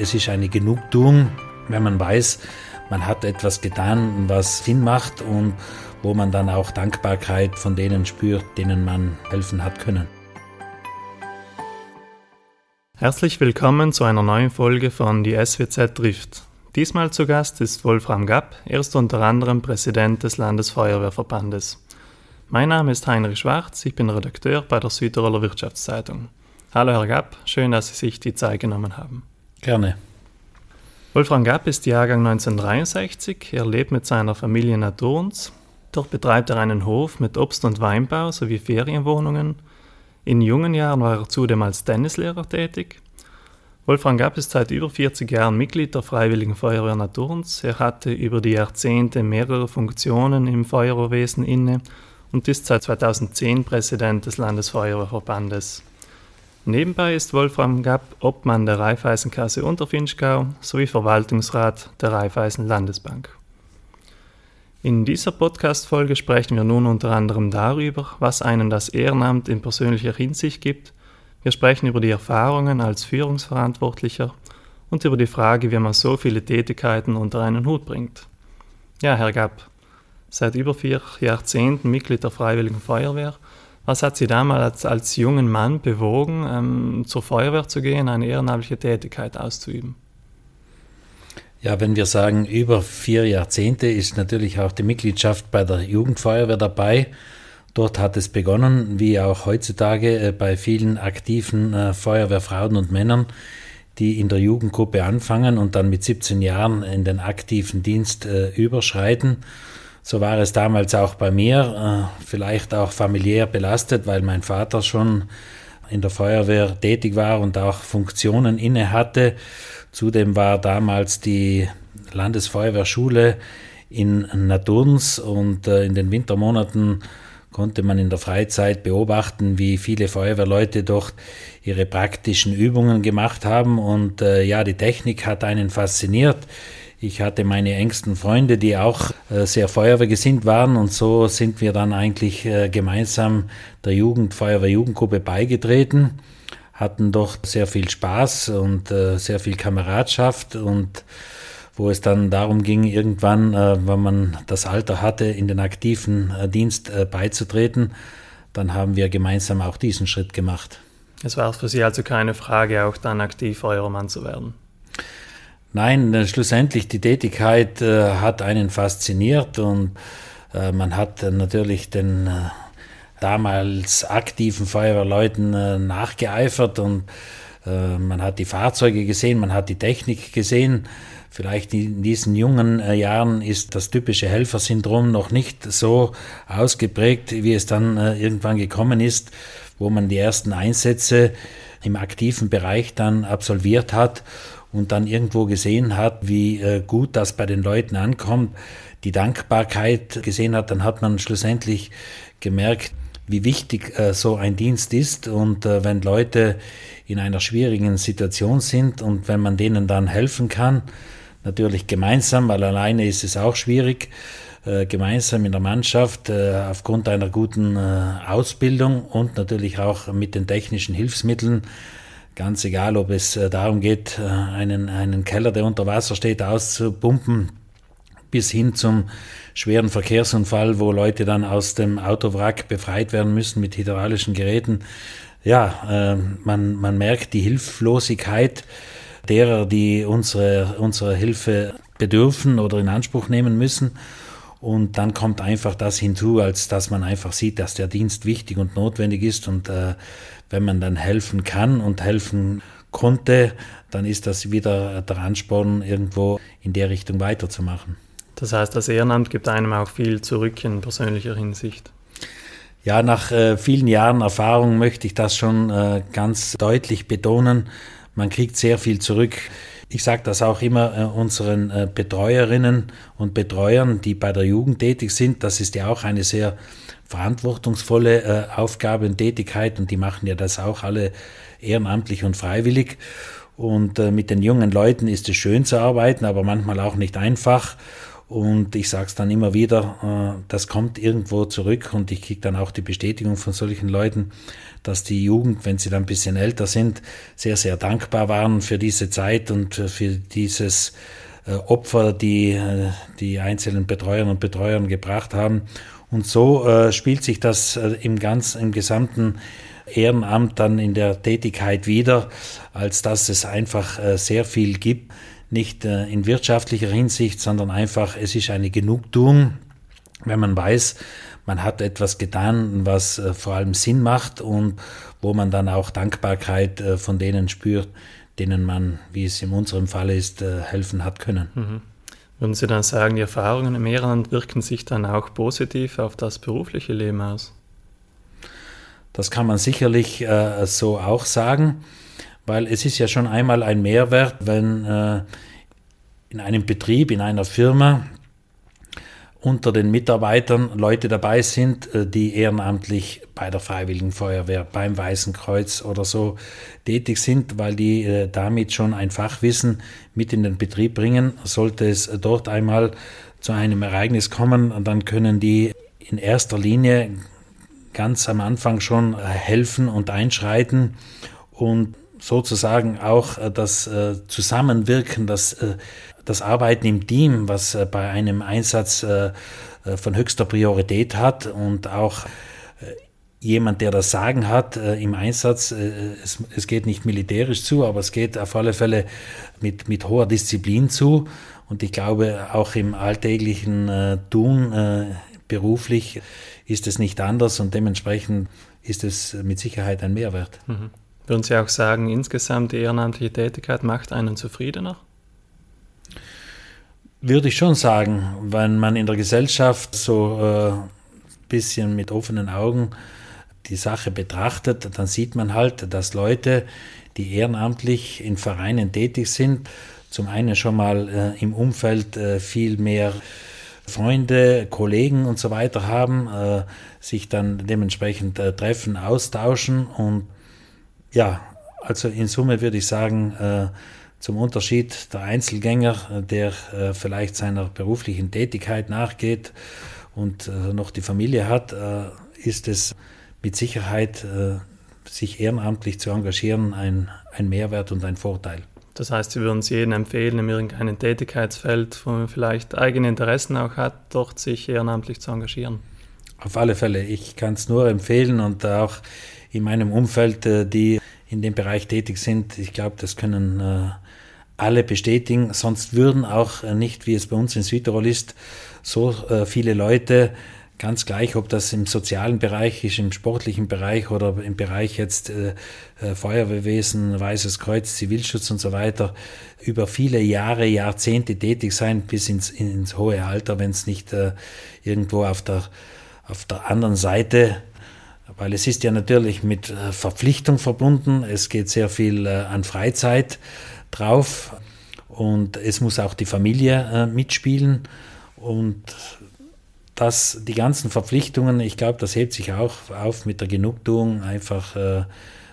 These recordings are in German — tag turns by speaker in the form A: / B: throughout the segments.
A: Es ist eine Genugtuung, wenn man weiß, man hat etwas getan, was Sinn macht und wo man dann auch Dankbarkeit von denen spürt, denen man helfen hat können.
B: Herzlich willkommen zu einer neuen Folge von Die SWZ trifft. Diesmal zu Gast ist Wolfram Gapp, er ist unter anderem Präsident des Landesfeuerwehrverbandes. Mein Name ist Heinrich Schwarz, ich bin Redakteur bei der Südtiroler Wirtschaftszeitung. Hallo Herr Gapp, schön, dass Sie sich die Zeit genommen haben.
A: Gerne.
B: Wolfram Gapp ist Jahrgang 1963, er lebt mit seiner Familie in Adorns. Dort betreibt er einen Hof mit Obst- und Weinbau sowie Ferienwohnungen in jungen Jahren war er zudem als Tennislehrer tätig. Wolfram Gapp ist seit über 40 Jahren Mitglied der Freiwilligen Feuerwehr Naturns. Er hatte über die Jahrzehnte mehrere Funktionen im Feuerwehrwesen inne und ist seit 2010 Präsident des Landesfeuerwehrverbandes. Nebenbei ist Wolfram Gapp Obmann der Raiffeisenkasse Unterfinchgau sowie Verwaltungsrat der Raiffeisen Landesbank. In dieser Podcast-Folge sprechen wir nun unter anderem darüber, was einem das Ehrenamt in persönlicher Hinsicht gibt. Wir sprechen über die Erfahrungen als Führungsverantwortlicher und über die Frage, wie man so viele Tätigkeiten unter einen Hut bringt. Ja, Herr Gapp, seit über vier Jahrzehnten Mitglied der Freiwilligen Feuerwehr. Was hat Sie damals als, jungen Mann bewogen, ähm, zur Feuerwehr zu gehen, eine ehrenamtliche Tätigkeit auszuüben?
A: Ja, wenn wir sagen über vier Jahrzehnte, ist natürlich auch die Mitgliedschaft bei der Jugendfeuerwehr dabei. Dort hat es begonnen, wie auch heutzutage äh, bei vielen aktiven äh, Feuerwehrfrauen und Männern, die in der Jugendgruppe anfangen und dann mit 17 Jahren in den aktiven Dienst äh, überschreiten. So war es damals auch bei mir, vielleicht auch familiär belastet, weil mein Vater schon in der Feuerwehr tätig war und auch Funktionen inne hatte Zudem war damals die Landesfeuerwehrschule in Naturns und äh, in den Wintermonaten konnte man in der Freizeit beobachten, wie viele Feuerwehrleute dort ihre praktischen Übungen gemacht haben. Und äh, ja, die Technik hat einen fasziniert. Ich hatte meine engsten Freunde, die auch äh, sehr feuerwehrgesinnt waren und so sind wir dann eigentlich äh, gemeinsam der Jugendfeuerwehr-Jugendgruppe beigetreten hatten doch sehr viel Spaß und äh, sehr viel Kameradschaft und wo es dann darum ging, irgendwann, wenn man das Alter hatte, in den aktiven Dienst beizutreten, dann haben wir gemeinsam auch diesen Schritt gemacht.
B: Es war für Sie also keine Frage, auch dann aktiv Feuerwehrmann zu werden?
A: Nein, äh, schlussendlich die Tätigkeit äh, hat einen fasziniert und man hat natürlich den damals aktiven Feuerwehrleuten äh, nachgeeifert und äh, man hat die Fahrzeuge gesehen, man hat die Technik gesehen. Vielleicht in diesen jungen äh, Jahren ist das typische Helfersyndrom noch nicht so ausgeprägt, wie es dann äh, irgendwann gekommen ist, wo man die ersten Einsätze im aktiven Bereich dann absolviert hat und dann irgendwo gesehen hat, wie äh, gut das bei den Leuten ankommt, die Dankbarkeit gesehen hat, dann hat man schlussendlich gemerkt, wie wichtig äh, so ein Dienst ist. Und äh, wenn Leute in einer schwierigen Situation sind und wenn man denen dann helfen kann, natürlich gemeinsam, weil alleine ist es auch schwierig, äh, gemeinsam in der Mannschaft äh, aufgrund einer guten äh, Ausbildung und natürlich auch mit den technischen Hilfsmitteln, ganz egal, ob es äh, darum geht, einen, einen Keller, der unter Wasser steht, auszupumpen, bis hin zum schweren Verkehrsunfall, wo Leute dann aus dem Autowrack befreit werden müssen mit hydraulischen Geräten. Ja, äh, man, man merkt die Hilflosigkeit derer, die unsere, unsere Hilfe bedürfen oder in Anspruch nehmen müssen. Und dann kommt einfach das hinzu, als dass man einfach sieht, dass der Dienst wichtig und notwendig ist. Und äh, wenn man dann helfen kann und helfen konnte, dann ist das wieder der Ansporn, irgendwo in der Richtung weiterzumachen.
B: Das heißt, das Ehrenamt gibt einem auch viel zurück in persönlicher Hinsicht.
A: Ja, nach äh, vielen Jahren Erfahrung möchte ich das schon äh, ganz deutlich betonen. Man kriegt sehr viel zurück. Ich sage das auch immer äh, unseren äh, Betreuerinnen und Betreuern, die bei der Jugend tätig sind. Das ist ja auch eine sehr verantwortungsvolle äh, Aufgabe und Tätigkeit und die machen ja das auch alle ehrenamtlich und freiwillig. Und äh, mit den jungen Leuten ist es schön zu arbeiten, aber manchmal auch nicht einfach. Und ich sage es dann immer wieder, äh, das kommt irgendwo zurück und ich kriege dann auch die Bestätigung von solchen Leuten, dass die Jugend, wenn sie dann ein bisschen älter sind, sehr, sehr dankbar waren für diese Zeit und für dieses äh, Opfer, die äh, die einzelnen Betreuerinnen und Betreuern gebracht haben. Und so äh, spielt sich das im ganzen, im gesamten Ehrenamt dann in der Tätigkeit wieder, als dass es einfach sehr viel gibt, nicht in wirtschaftlicher Hinsicht, sondern einfach, es ist eine Genugtuung, wenn man weiß, man hat etwas getan, was vor allem Sinn macht und wo man dann auch Dankbarkeit von denen spürt, denen man, wie es in unserem Fall ist, äh, helfen hat können. Mhm.
B: Würden Sie dann sagen, die Erfahrungen im Ehrenamt wirken sich dann auch positiv auf das berufliche Leben aus?
A: Das kann man sicherlich äh, so auch sagen, weil es ist ja schon einmal ein Mehrwert, wenn äh, in einem Betrieb, in einer Firma unter den Mitarbeitern Leute dabei sind, äh, die ehrenamtlich bei der Freiwilligen Feuerwehr, beim Weißen Kreuz oder so tätig sind, weil die äh, damit schon ein Fachwissen mit in den Betrieb bringen. Sollte es dort einmal zu einem Ereignis kommen, dann können die in erster Linie ganz am Anfang schon äh, helfen und einschreiten und sozusagen auch das Zusammenwirken, das das Arbeiten im Team, was äh, bei einem Einsatz äh, äh, von höchster Priorität hat und auch jemand, der das Sagen hat im Einsatz, es, es, geht nicht militärisch zu, aber es geht auf alle Fälle mit, mit hoher Disziplin zu. Und ich glaube, auch im alltäglichen Tun beruflich ist es nicht anders und dementsprechend ist es mit Sicherheit ein Mehrwert.
B: Mhm. Würden Sie auch sagen, insgesamt die ehrenamtliche Tätigkeit macht einen zufriedener?
A: Würde ich schon sagen, wenn man in der Gesellschaft so ein äh, bisschen mit offenen Augen die Sache betrachtet, dann sieht man halt, dass Leute, die ehrenamtlich in Vereinen tätig sind, zum einen schon mal äh, im Umfeld äh, viel mehr Freunde, Kollegen und so weiter haben, äh, sich dann dementsprechend äh, treffen, austauschen und ja, also in Summe würde ich sagen, äh, zum Unterschied der Einzelgänger, der äh, vielleicht seiner beruflichen Tätigkeit nachgeht und äh, noch die Familie hat, äh, ist es mit Sicherheit, sich ehrenamtlich zu engagieren, ein, ein Mehrwert und ein Vorteil.
B: Das heißt, Sie würden es jedem empfehlen, in irgendeinem Tätigkeitsfeld, wo man vielleicht eigene Interessen auch hat, dort sich ehrenamtlich zu engagieren?
A: Auf alle Fälle. Ich kann es nur empfehlen und auch in meinem Umfeld, die in dem Bereich tätig sind, ich glaube, das können alle bestätigen, sonst würden auch äh, nicht, wie es bei uns in Südtirol ist, so äh, viele Leute, ganz gleich, ob das im sozialen Bereich ist, im sportlichen Bereich oder im Bereich jetzt äh, Feuerwehrwesen, Weißes Kreuz, Zivilschutz und so weiter, über viele Jahre, Jahrzehnte tätig sein, bis ins, ins hohe Alter, wenn es nicht irgendwo auf der, auf der anderen Seite. Weil es ist ja natürlich mit Verpflichtung verbunden. Es geht sehr viel an Freizeit drauf und es muss auch die Familie äh, mitspielen und das, die ganzen Verpflichtungen, ich glaube, das hebt sich auch auf mit der Genugtuung, einfach äh,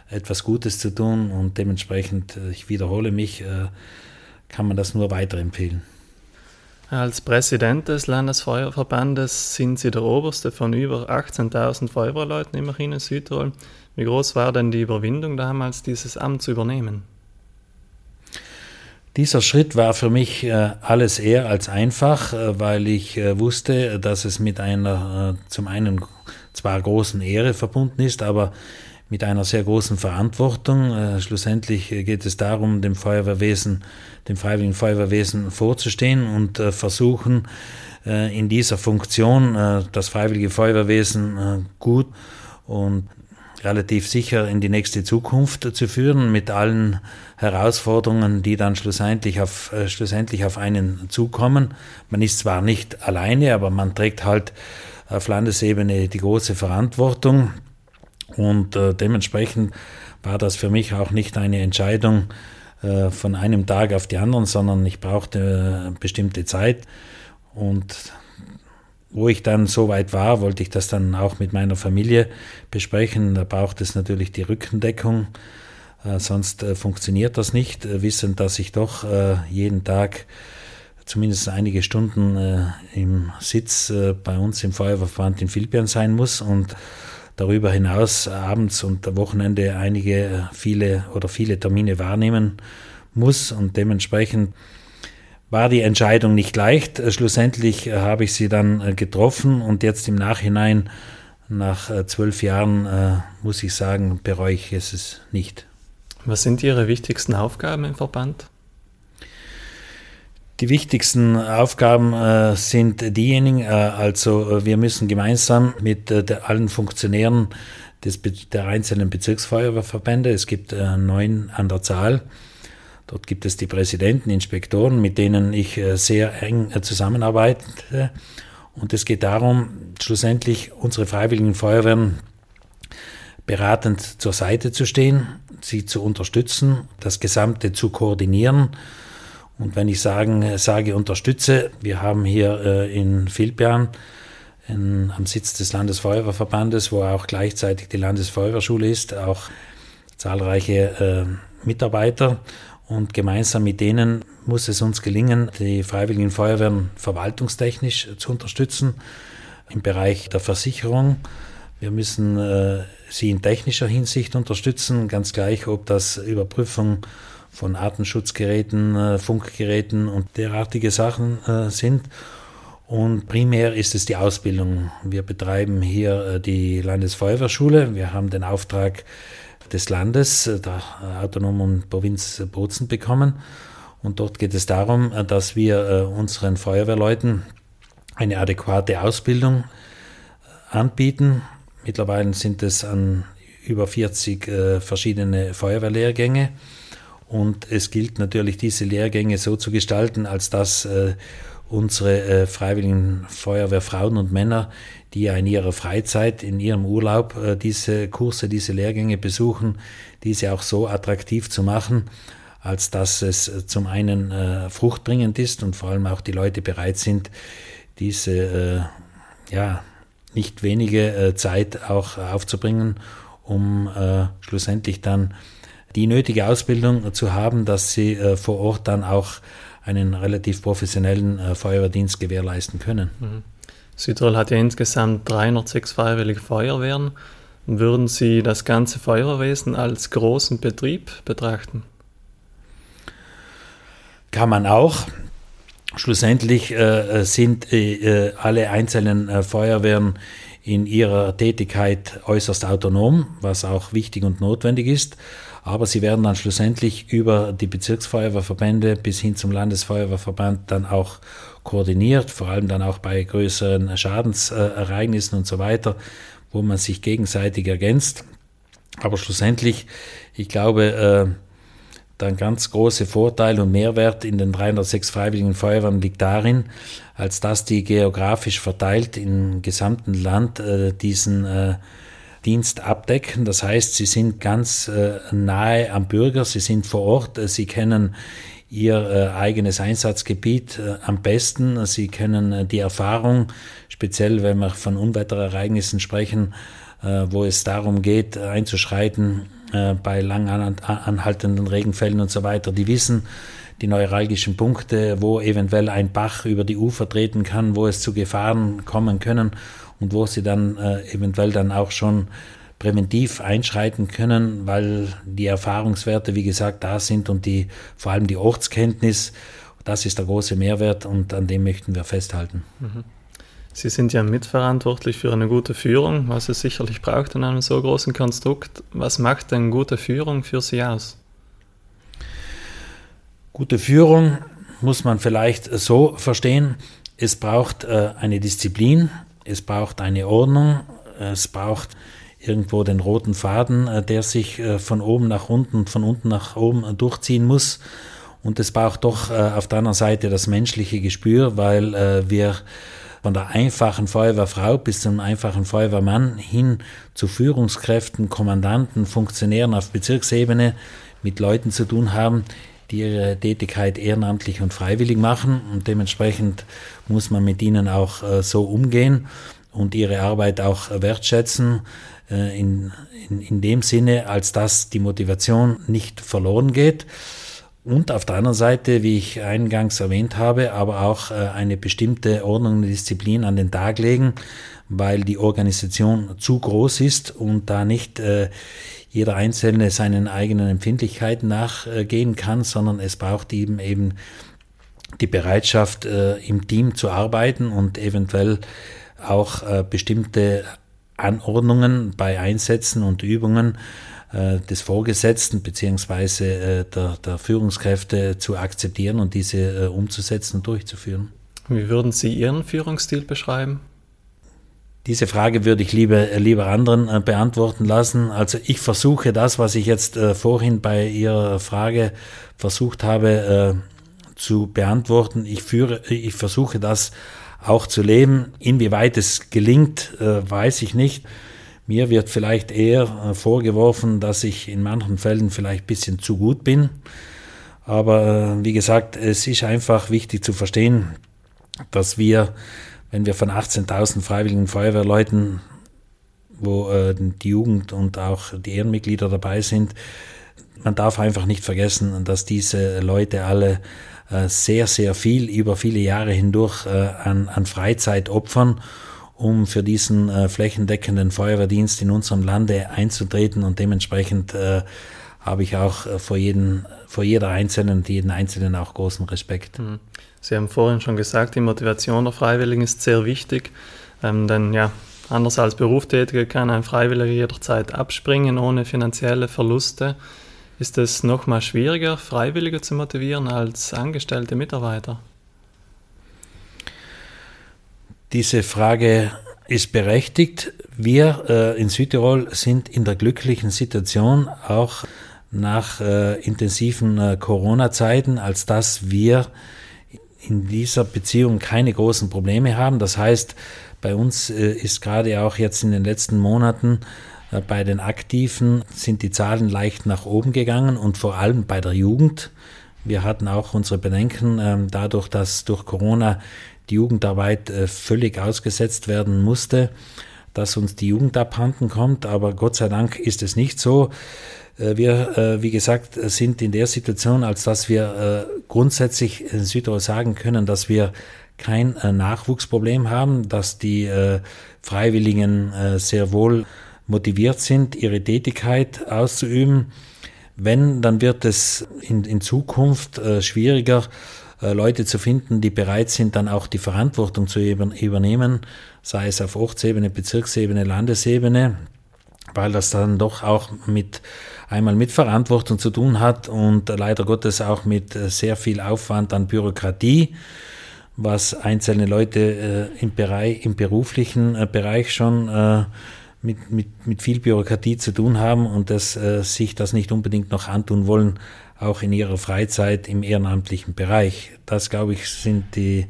A: etwas Gutes zu tun und dementsprechend, äh, ich wiederhole mich, äh, kann man das nur weiterempfehlen.
B: Als Präsident des Landesfeuerverbandes sind Sie der Oberste von über 18.000 Feuerwehrleuten immerhin in Südtirol. Wie groß war denn die Überwindung damals, dieses Amt zu übernehmen?
A: Dieser Schritt war für mich äh, alles eher als einfach, äh, weil ich äh, wusste, dass es mit einer zum einen zwar großen Ehre verbunden ist, aber mit einer sehr großen Verantwortung. Schlussendlich geht es darum, dem Feuerwehrwesen, dem Freiwilligen Feuerwehrwesen vorzustehen und versuchen, in dieser Funktion das Freiwillige Feuerwehrwesen gut und relativ sicher in die nächste Zukunft zu führen mit allen Herausforderungen, die dann schlussendlich auf, äh, schlussendlich auf einen zukommen. Man ist zwar nicht alleine, aber man trägt halt auf Landesebene die große Verantwortung und äh, dementsprechend war das für mich auch nicht eine Entscheidung äh, von einem Tag auf die anderen, sondern ich brauchte äh, bestimmte Zeit und wo ich dann so weit war, wollte ich das dann auch mit meiner Familie besprechen. Da braucht es natürlich die Rückendeckung, äh, sonst äh, funktioniert das nicht, äh, wissend, dass ich doch äh, jeden Tag zumindest einige Stunden äh, im Sitz äh, bei uns im Feuerwehrverband in Vilpian sein muss und darüber hinaus abends und Wochenende einige, viele oder viele Termine wahrnehmen muss und dementsprechend war die Entscheidung nicht leicht. Äh, schlussendlich äh, habe ich sie dann getroffen und jetzt im Nachhinein, nach zwölf Jahren, muss ich sagen, bereue ich es nicht.
B: Was sind Ihre wichtigsten Aufgaben im Verband?
A: Die wichtigsten Aufgaben äh, sind diejenigen, äh, also äh, wir müssen gemeinsam mit äh, der, allen Funktionären des, der einzelnen Bezirksfeuerwehrverbände, es gibt äh, neun an der Zahl, dort gibt es die Präsidenten, Inspektoren, mit denen ich äh, sehr eng zusammenarbeite. Und es geht darum, schlussendlich unsere freiwilligen Feuerwehren beratend zur Seite zu stehen, sie zu unterstützen, das Gesamte zu koordinieren, und wenn ich sagen, sage, unterstütze, wir haben hier äh, in Vilpian in, am Sitz des Landesfeuerwehrverbandes, wo auch gleichzeitig die Landesfeuerwehrschule ist, auch zahlreiche äh, Mitarbeiter. Und gemeinsam mit denen muss es uns gelingen, die Freiwilligen Feuerwehren verwaltungstechnisch zu unterstützen im Bereich der Versicherung. Wir müssen äh, sie in technischer Hinsicht unterstützen, ganz gleich, ob das Überprüfung von Artenschutzgeräten, äh, Funkgeräten und derartige Sachen äh, sind. Und primär ist es die Ausbildung. Wir betreiben hier äh, die Landesfeuerwehrschule. Wir haben den Auftrag des Landes, der autonomen Provinz Bozen bekommen. Und dort geht es darum, dass wir unseren Feuerwehrleuten eine adäquate Ausbildung anbieten. Mittlerweile sind es an über 40 verschiedene Feuerwehrlehrgänge. Und es gilt natürlich, diese Lehrgänge so zu gestalten, als dass äh, unsere äh, freiwilligen Feuerwehrfrauen und Männer, die ja in ihrer Freizeit, in ihrem Urlaub äh, diese Kurse, diese Lehrgänge besuchen, diese auch so attraktiv zu machen, als dass es äh, zum einen äh, fruchtbringend ist und vor allem auch die Leute bereit sind, diese äh, ja, nicht wenige äh, Zeit auch aufzubringen, um schlussendlich dann die nötige Ausbildung zu haben, dass sie vor Ort dann auch einen relativ professionellen äh, Feuerwehrdienst gewährleisten können. Mhm.
B: Südtirol hat ja insgesamt 306 freiwillige Feuerwehren. Würden Sie das ganze Feuerwehrwesen als großen Betrieb betrachten?
A: Kann man auch. Schlussendlich äh, sind äh, alle einzelnen äh, Feuerwehren in ihrer Tätigkeit äußerst autonom, was auch wichtig und notwendig ist aber sie werden dann schlussendlich über die Bezirksfeuerwehrverbände bis hin zum Landesfeuerwehrverband dann auch koordiniert, vor allem dann auch bei größeren Schadensereignissen und so weiter, wo man sich gegenseitig ergänzt. Aber schlussendlich, ich glaube, äh, der ganz große Vorteil und Mehrwert in den 306 Freiwilligen Feuerwehren liegt darin, als dass die geografisch verteilt im gesamten Land äh, diesen äh, Dienst abdecken. Das heißt, sie sind ganz äh, nahe am Bürger, sie sind vor Ort, äh, sie kennen ihr äh, eigenes Einsatzgebiet am besten, sie kennen die Erfahrung, speziell wenn wir von Unwetterereignissen sprechen, wo es darum geht, einzuschreiten bei lang anhaltenden Regenfällen und so weiter. Die wissen, die neuralgischen Punkte, wo eventuell ein Bach über die Ufer treten kann, wo es zu Gefahren kommen können und wo sie dann äh, eventuell dann auch schon präventiv einschreiten können, weil die Erfahrungswerte, wie gesagt, da sind und die, vor allem die Ortskenntnis, das ist der große Mehrwert und an dem möchten wir festhalten. Mhm.
B: Sie sind ja mitverantwortlich für eine gute Führung, was es sicherlich braucht in einem so großen Konstrukt. Was macht denn gute Führung für Sie aus?
A: Gute Führung muss man vielleicht so verstehen. Es braucht äh, eine Disziplin, es braucht eine Ordnung, es braucht irgendwo den roten Faden, äh, der sich äh, von oben nach unten, von unten nach oben äh, durchziehen muss. Und es braucht doch auf der anderen Seite das menschliche Gespür, weil wir von der einfachen Feuerwehrfrau bis zum einfachen Feuerwehrmann hin zu Führungskräften, Kommandanten, Funktionären auf Bezirksebene mit Leuten zu tun haben, die ihre Tätigkeit ehrenamtlich und freiwillig machen und dementsprechend muss man mit ihnen auch äh, so umgehen und ihre Arbeit auch wertschätzen äh, in, in, in dem Sinne, als dass die Motivation nicht verloren geht. Und auf der anderen Seite, wie ich eingangs erwähnt habe, aber auch äh, eine bestimmte Ordnung und Disziplin an den Tag legen, weil die Organisation zu groß ist und da nicht äh, jeder Einzelne seinen eigenen Empfindlichkeiten nachgehen kann, sondern es braucht eben eben die Bereitschaft, äh, im Team zu arbeiten und eventuell auch bestimmte Anordnungen bei Einsätzen und Übungen äh, des Vorgesetzten beziehungsweise äh, der, der, Führungskräfte zu akzeptieren und diese äh, umzusetzen und durchzuführen.
B: Wie würden Sie Ihren Führungsstil beschreiben?
A: Diese Frage würde ich lieber, lieber anderen beantworten lassen. Also ich versuche das, was ich jetzt vorhin bei Ihrer Frage versucht habe zu beantworten. Ich, führe, ich versuche das auch zu leben. Inwieweit es gelingt, weiß ich nicht. Mir wird vielleicht eher äh, vorgeworfen, dass ich in manchen Fällen vielleicht ein bisschen zu gut bin. Aber äh, wie gesagt, es ist einfach wichtig zu verstehen, dass wir, wenn wir von 18.000 freiwilligen Feuerwehrleuten, wo äh, die Jugend und auch die Ehrenmitglieder dabei sind, man darf einfach nicht vergessen, dass diese Leute alle sehr, sehr viel über viele Jahre hindurch an, an Freizeit opfern um für diesen äh, flächendeckenden Feuerwehrdienst in unserem Lande einzutreten und dementsprechend äh, habe ich auch äh, vor, jeden, vor jeder Einzelnen und jeden Einzelnen auch großen Respekt. Mhm.
B: Sie haben vorhin schon gesagt, die Motivation der Freiwilligen ist sehr wichtig, ähm, denn ja, anders als Berufstätige kann ein Freiwilliger jederzeit abspringen ohne finanzielle Verluste. Ist es noch mal schwieriger, Freiwillige zu motivieren als angestellte Mitarbeiter?
A: Diese Frage ist berechtigt. Wir äh, in Südtirol sind in der glücklichen Situation, auch nach äh, intensiven äh, Corona-Zeiten, als dass wir in dieser Beziehung keine großen Probleme haben. Das heißt, bei uns äh, ist gerade auch jetzt in den letzten Monaten äh, bei den Aktiven sind die Zahlen leicht nach oben gegangen und vor allem bei der Jugend. Wir hatten auch unsere Bedenken ähm, dadurch, dass durch Corona die Jugendarbeit äh, völlig ausgesetzt werden musste, dass uns die Jugend abhanden kommt. Aber Gott sei Dank ist es nicht so. Äh, wir, äh, wie gesagt, sind in der Situation, als dass wir grundsätzlich in Südtirol sagen können, dass wir kein Nachwuchsproblem haben, dass die Freiwilligen sehr wohl motiviert sind, ihre Tätigkeit auszuüben. Wenn, dann wird es in, in Zukunft schwieriger, Leute zu finden, die bereit sind, dann auch die Verantwortung zu übernehmen, sei es auf Ortsebene, Bezirksebene, Landesebene, weil das dann doch auch mit einmal mit Verantwortung zu tun hat und leider Gottes auch mit äh, sehr viel Aufwand an Bürokratie, was einzelne Leute äh, im, Bereich, im beruflichen Bereich schon mit, mit, mit viel Bürokratie zu tun haben und dass sich das nicht unbedingt noch antun wollen, auch in ihrer Freizeit im ehrenamtlichen Bereich. Das, glaube ich, sind die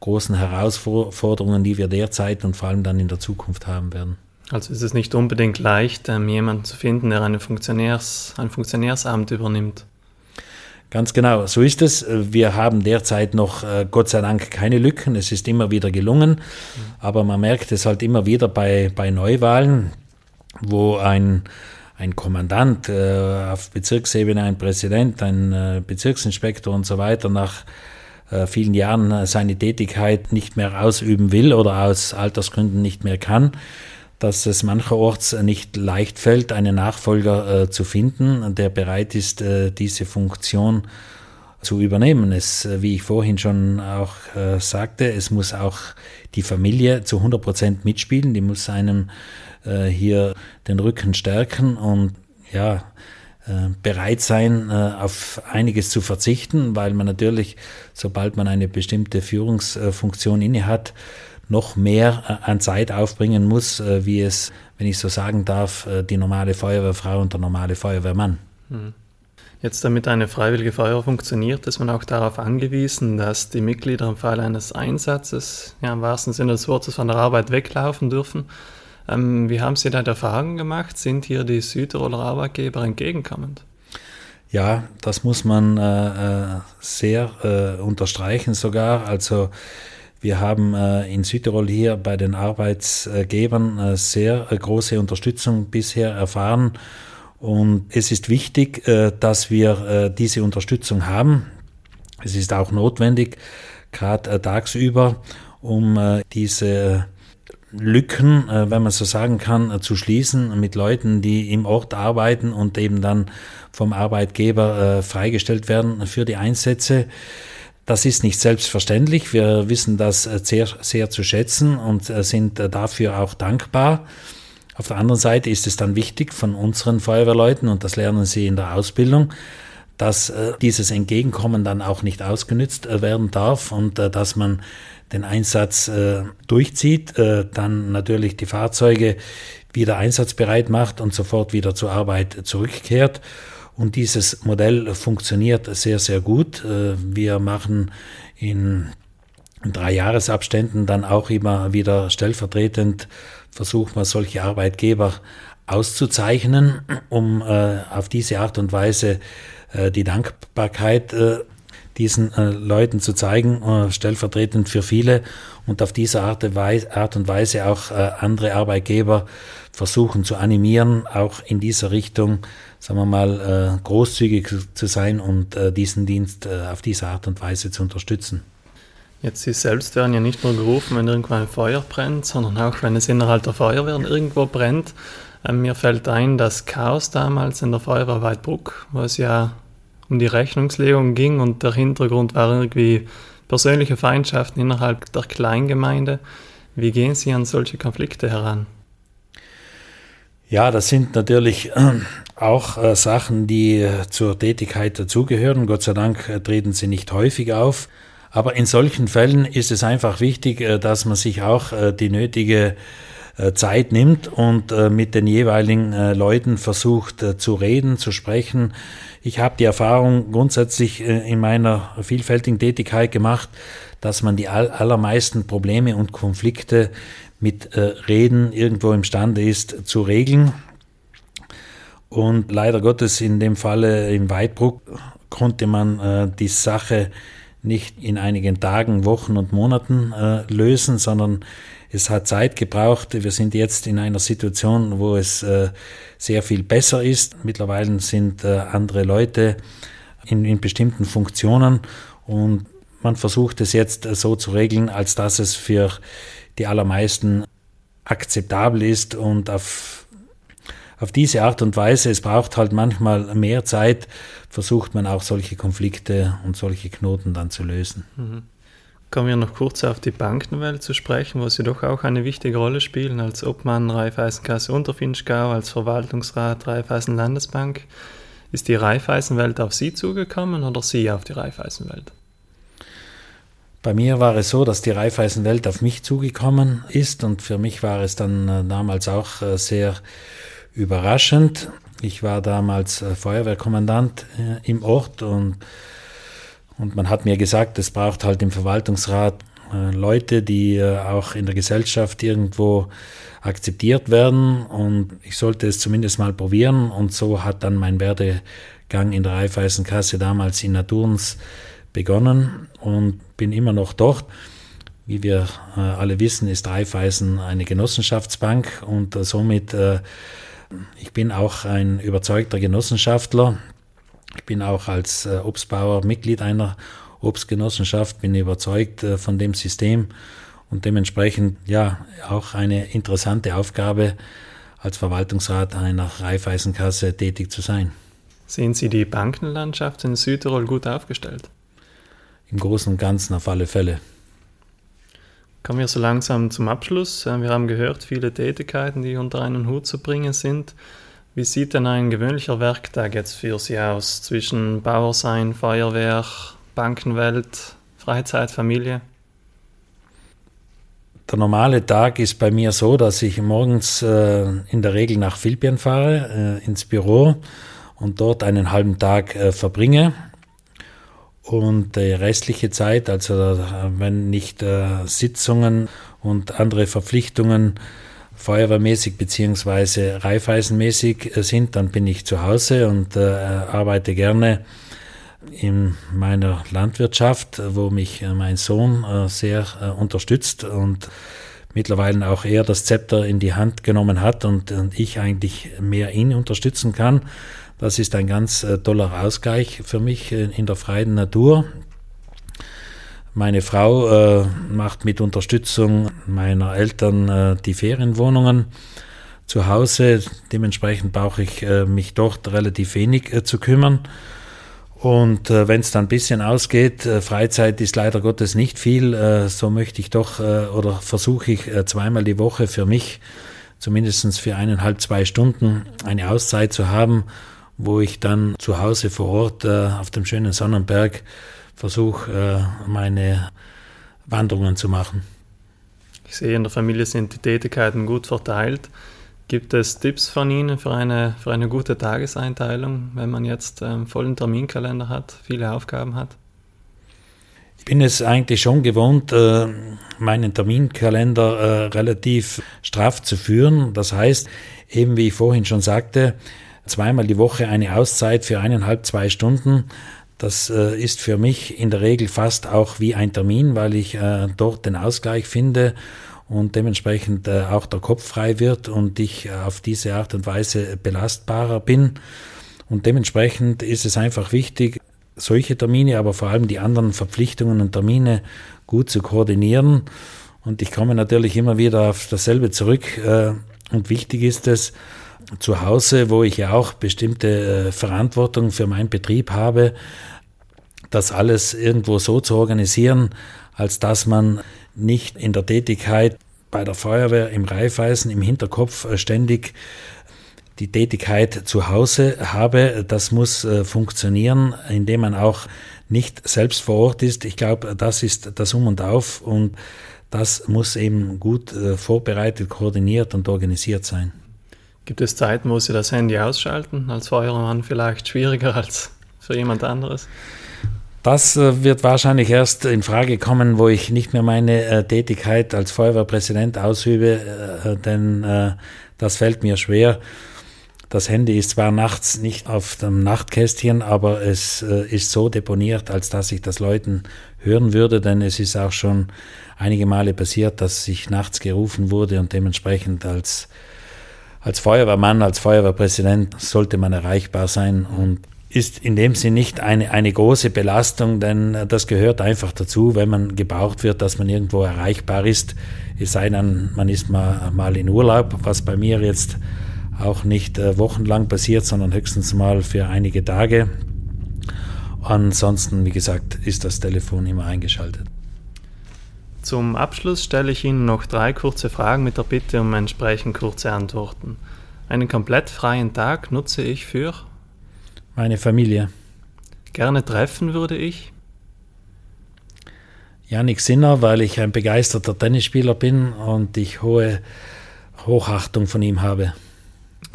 A: großen Herausforderungen, die wir derzeit und vor allem dann in der Zukunft haben werden.
B: Also ist es nicht unbedingt leicht, ähm, jemanden zu finden, der eine Funktionärs, ein Funktionärsamt übernimmt.
A: Ganz genau, so ist es. Wir haben derzeit noch, äh, Gott sei Dank, keine Lücken. Es ist immer wieder gelungen. Aber man merkt es halt immer wieder bei, bei Neuwahlen, wo ein ein Kommandant äh, auf Bezirksebene, ein Präsident, ein äh, Bezirksinspektor und so weiter nach äh, vielen Jahren äh, seine Tätigkeit nicht mehr ausüben will oder aus Altersgründen nicht mehr kann, dass es mancherorts nicht leicht fällt, einen Nachfolger äh, zu finden, der bereit ist, äh, diese Funktion zu übernehmen. Es, wie ich vorhin schon auch sagte, es muss auch die Familie zu 100 Prozent mitspielen, die muss einem äh, hier den Rücken stärken und ja, äh, bereit sein, äh, auf einiges zu verzichten, weil man natürlich, sobald man eine bestimmte Führungsfunktion inne hat, noch mehr an Zeit aufbringen muss, wie es, wenn ich so sagen darf, die normale Feuerwehrfrau und der normale Feuerwehrmann.
B: Mhm. Jetzt, damit eine freiwillige Feuerwehr funktioniert, ist man auch darauf angewiesen, dass die Mitglieder im Fall eines Einsatzes, ja, im wahrsten Sinne des Wortes, von der Arbeit weglaufen dürfen. Ähm, wie haben Sie da Erfahrungen gemacht? Sind hier die Südtiroler Arbeitgeber entgegenkommend?
A: Ja, das muss man äh, äh, sehr äh, unterstreichen sogar. Also wir haben äh, in Südtirol hier bei den Arbeitsgebern äh, sehr äh, große Unterstützung bisher erfahren Und es ist wichtig, äh, dass wir äh, diese Unterstützung haben. Es ist auch notwendig, gerade äh, tagsüber, um diese Lücken, wenn man so sagen kann, zu schließen mit Leuten, die im Ort arbeiten und eben dann vom Arbeitgeber freigestellt werden für die Einsätze. Das ist nicht selbstverständlich. Wir wissen das sehr, sehr zu schätzen und sind dafür auch dankbar. Auf der anderen Seite ist es dann wichtig von unseren Feuerwehrleuten, und das lernen sie in der Ausbildung, dass äh, dieses Entgegenkommen dann auch nicht ausgenützt äh, werden darf und äh, dass man den Einsatz äh, durchzieht, äh, dann natürlich die Fahrzeuge wieder einsatzbereit macht und sofort wieder zur Arbeit zurückkehrt. Und dieses Modell funktioniert sehr, sehr gut. Äh, wir machen in drei Jahresabständen dann auch immer wieder stellvertretend versuchen wir solche Arbeitgeber auszuzeichnen, um äh, auf diese Art und Weise äh, die Dankbarkeit äh, diesen äh, Leuten zu zeigen, äh, stellvertretend für viele und auf diese Art, Art und Weise auch äh, andere Arbeitgeber versuchen zu animieren, auch in dieser Richtung, sagen wir mal, großzügig zu sein und diesen Dienst auf diese Art und Weise zu unterstützen.
B: Jetzt Sie selbst werden ja nicht nur gerufen, wenn irgendwo ein Feuer brennt, sondern auch wenn es innerhalb der Feuerwehren irgendwo brennt. Ähm, mir fällt ein, das Chaos damals in der Feuerwehr Weidbruck, wo es ja um die Rechnungslegung ging und der Hintergrund war irgendwie persönliche Feindschaften innerhalb der Kleingemeinde. Wie gehen Sie an solche Konflikte heran?
A: Ja, das sind natürlich äh, auch äh, Sachen, die äh, zur Tätigkeit dazugehören. Gott sei Dank treten sie nicht häufig auf. Aber in solchen Fällen ist es einfach wichtig, äh, dass man sich auch äh, die nötige äh, Zeit nimmt und mit den jeweiligen Leuten versucht zu reden, zu sprechen. Ich habe die Erfahrung grundsätzlich in meiner vielfältigen Tätigkeit gemacht, dass man die allermeisten Probleme und Konflikte mit Reden irgendwo imstande ist zu regeln. Und leider Gottes in dem Falle in Weidbruck konnte man die Sache nicht in einigen Tagen, Wochen und Monaten äh, lösen, sondern es hat Zeit gebraucht. Wir sind jetzt in einer Situation, wo es äh, sehr viel besser ist. Mittlerweile sind äh, andere Leute in, in bestimmten Funktionen und man versucht es jetzt äh, so zu regeln, als dass es für die allermeisten akzeptabel ist und auf auf diese Art und Weise, es braucht halt manchmal mehr Zeit, versucht man auch solche Konflikte und solche Knoten dann zu lösen.
B: Mhm. Kommen wir noch kurz auf die Bankenwelt zu sprechen, wo Sie doch auch eine wichtige Rolle spielen als Obmann Raiffeisenkasse Unterfinchgau, als Verwaltungsrat Raiffeisen Landesbank. Ist die Raiffeisenwelt auf Sie zugekommen oder Sie auf die Raiffeisenwelt?
A: Bei mir war es so, dass die Raiffeisenwelt auf mich zugekommen ist und für mich war es dann äh, damals auch äh, sehr überraschend. Ich war damals äh, Feuerwehrkommandant äh, im Ort und, und man hat mir gesagt, es braucht halt im Verwaltungsrat äh, Leute, die auch in der Gesellschaft irgendwo akzeptiert werden und ich sollte es zumindest mal probieren und so hat dann mein Werdegang in der Raiffeisenkasse damals in Naturns begonnen und bin immer noch dort. Wie wir alle wissen, ist Raiffeisen eine Genossenschaftsbank und somit ich bin auch ein überzeugter Genossenschaftler. Ich bin auch als äh, Obstbauer Mitglied einer Obstgenossenschaft, bin überzeugt äh, von dem System und dementsprechend ja auch eine interessante Aufgabe als Verwaltungsrat einer Raiffeisenkasse tätig zu sein.
B: Sehen Sie die Bankenlandschaft in Südtirol gut aufgestellt?
A: Im Großen und Ganzen auf alle Fälle.
B: Kommen wir so langsam zum Abschluss. Wir haben gehört, viele Tätigkeiten, die unter einen Hut zu bringen sind. Wie sieht denn ein gewöhnlicher Werktag jetzt für Sie aus? Zwischen Bauersein, Feuerwehr, Bankenwelt, Freizeit, Familie?
A: Der normale Tag ist bei mir so, dass ich morgens äh, in der Regel nach Filbien fahre, äh, ins Büro und dort einen halben Tag äh, verbringe. Und die restliche Zeit, also wenn nicht äh, Sitzungen und andere Verpflichtungen feuerwehrmäßig beziehungsweise reifeisenmäßig äh, sind, dann bin ich zu Hause und äh, arbeite gerne in meiner Landwirtschaft, wo mich äh, mein Sohn äh, sehr äh, unterstützt und mittlerweile auch er das Zepter in die Hand genommen hat und, und ich eigentlich mehr ihn unterstützen kann. Das ist ein ganz äh, toller Ausgleich für mich in der freien Natur. Meine Frau äh, macht mit Unterstützung meiner Eltern äh, die Ferienwohnungen zu Hause. Dementsprechend brauche ich äh, mich dort relativ wenig äh, zu kümmern. Und äh, wenn es dann ein bisschen ausgeht, Freizeit ist leider Gottes nicht viel, so möchte ich doch oder versuche ich zweimal die Woche für mich, zumindest für eineinhalb, zwei Stunden, eine Auszeit zu haben, wo ich dann zu Hause vor Ort äh, auf dem schönen Sonnenberg versuche, meine Wanderungen zu machen.
B: Ich sehe, in der Familie sind die Tätigkeiten gut verteilt. Gibt es Tipps von Ihnen für eine, für eine gute Tageseinteilung, wenn man jetzt einen ähm, vollen Terminkalender hat, viele Aufgaben hat?
A: Ich bin es eigentlich schon gewohnt, äh, meinen Terminkalender äh, relativ straff zu führen. Das heißt, eben wie ich vorhin schon sagte, zweimal die Woche eine Auszeit für eineinhalb, zwei Stunden. Das äh, ist für mich in der Regel fast auch wie ein Termin, weil ich dort den Ausgleich finde und dementsprechend äh, auch der Kopf frei wird und ich äh, auf diese Art und Weise belastbarer bin. Und dementsprechend ist es einfach wichtig, solche Termine, aber vor allem die anderen Verpflichtungen und Termine gut zu koordinieren. Und ich komme natürlich immer wieder auf dasselbe zurück. Äh, und wichtig ist es, zu Hause, wo ich ja auch bestimmte Verantwortung für meinen Betrieb habe, das alles irgendwo so zu organisieren, als dass man nicht in der Tätigkeit bei der Feuerwehr im Reifeisen im Hinterkopf äh, ständig die Tätigkeit zu Hause habe. Das muss äh, funktionieren, indem man auch nicht selbst vor Ort ist. Ich glaube, das ist das Um und Auf und das muss eben gut äh, vorbereitet, koordiniert und organisiert sein.
B: Gibt es Zeiten, wo Sie das Handy ausschalten? Als Feuerwehrmann vielleicht schwieriger als für jemand anderes?
A: Das äh, wird wahrscheinlich erst in Frage kommen, wo ich nicht mehr meine äh, Tätigkeit als Feuerwehrpräsident ausübe, äh, denn äh, das fällt mir schwer. Das Handy ist zwar nachts nicht auf dem Nachtkästchen, aber es äh, ist so deponiert, als dass ich das Leuten hören würde, denn es ist auch schon einige Male passiert, dass ich nachts gerufen wurde und dementsprechend als, als Feuerwehrmann, als Feuerwehrpräsident sollte man erreichbar sein und ist in dem Sinn nicht eine, eine große Belastung, denn das gehört einfach dazu, wenn man gebraucht wird, dass man irgendwo erreichbar ist. Es sei denn, man ist mal, mal in Urlaub, was bei mir jetzt auch nicht äh, wochenlang passiert, sondern höchstens mal für einige Tage. Ansonsten, wie gesagt, ist das Telefon immer eingeschaltet.
B: Zum Abschluss stelle ich Ihnen noch drei kurze Fragen mit der Bitte um entsprechend kurze Antworten. Einen komplett freien Tag nutze ich für
A: meine Familie.
B: Gerne treffen würde ich?
A: Janik Sinner, weil ich ein begeisterter Tennisspieler bin und ich hohe Hochachtung von ihm habe.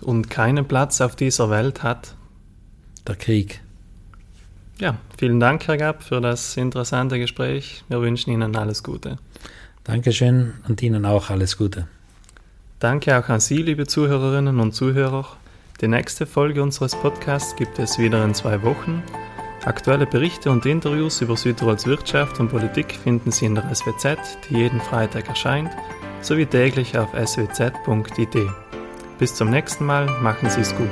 B: Und keinen Platz auf dieser Welt hat?
A: Der Krieg.
B: Ja, vielen Dank, Herr Gapp, für das interessante Gespräch. Wir wünschen Ihnen alles Gute.
A: Dankeschön und Ihnen auch alles Gute.
B: Danke auch an Sie, liebe Zuhörerinnen und Zuhörer. Die nächste Folge unseres Podcasts gibt es wieder in zwei Wochen. Aktuelle Berichte und Interviews über Südtirols Wirtschaft und Politik finden Sie in der SWZ, die jeden Freitag erscheint, sowie täglich auf swz.it. Bis zum nächsten Mal, machen Sie es gut.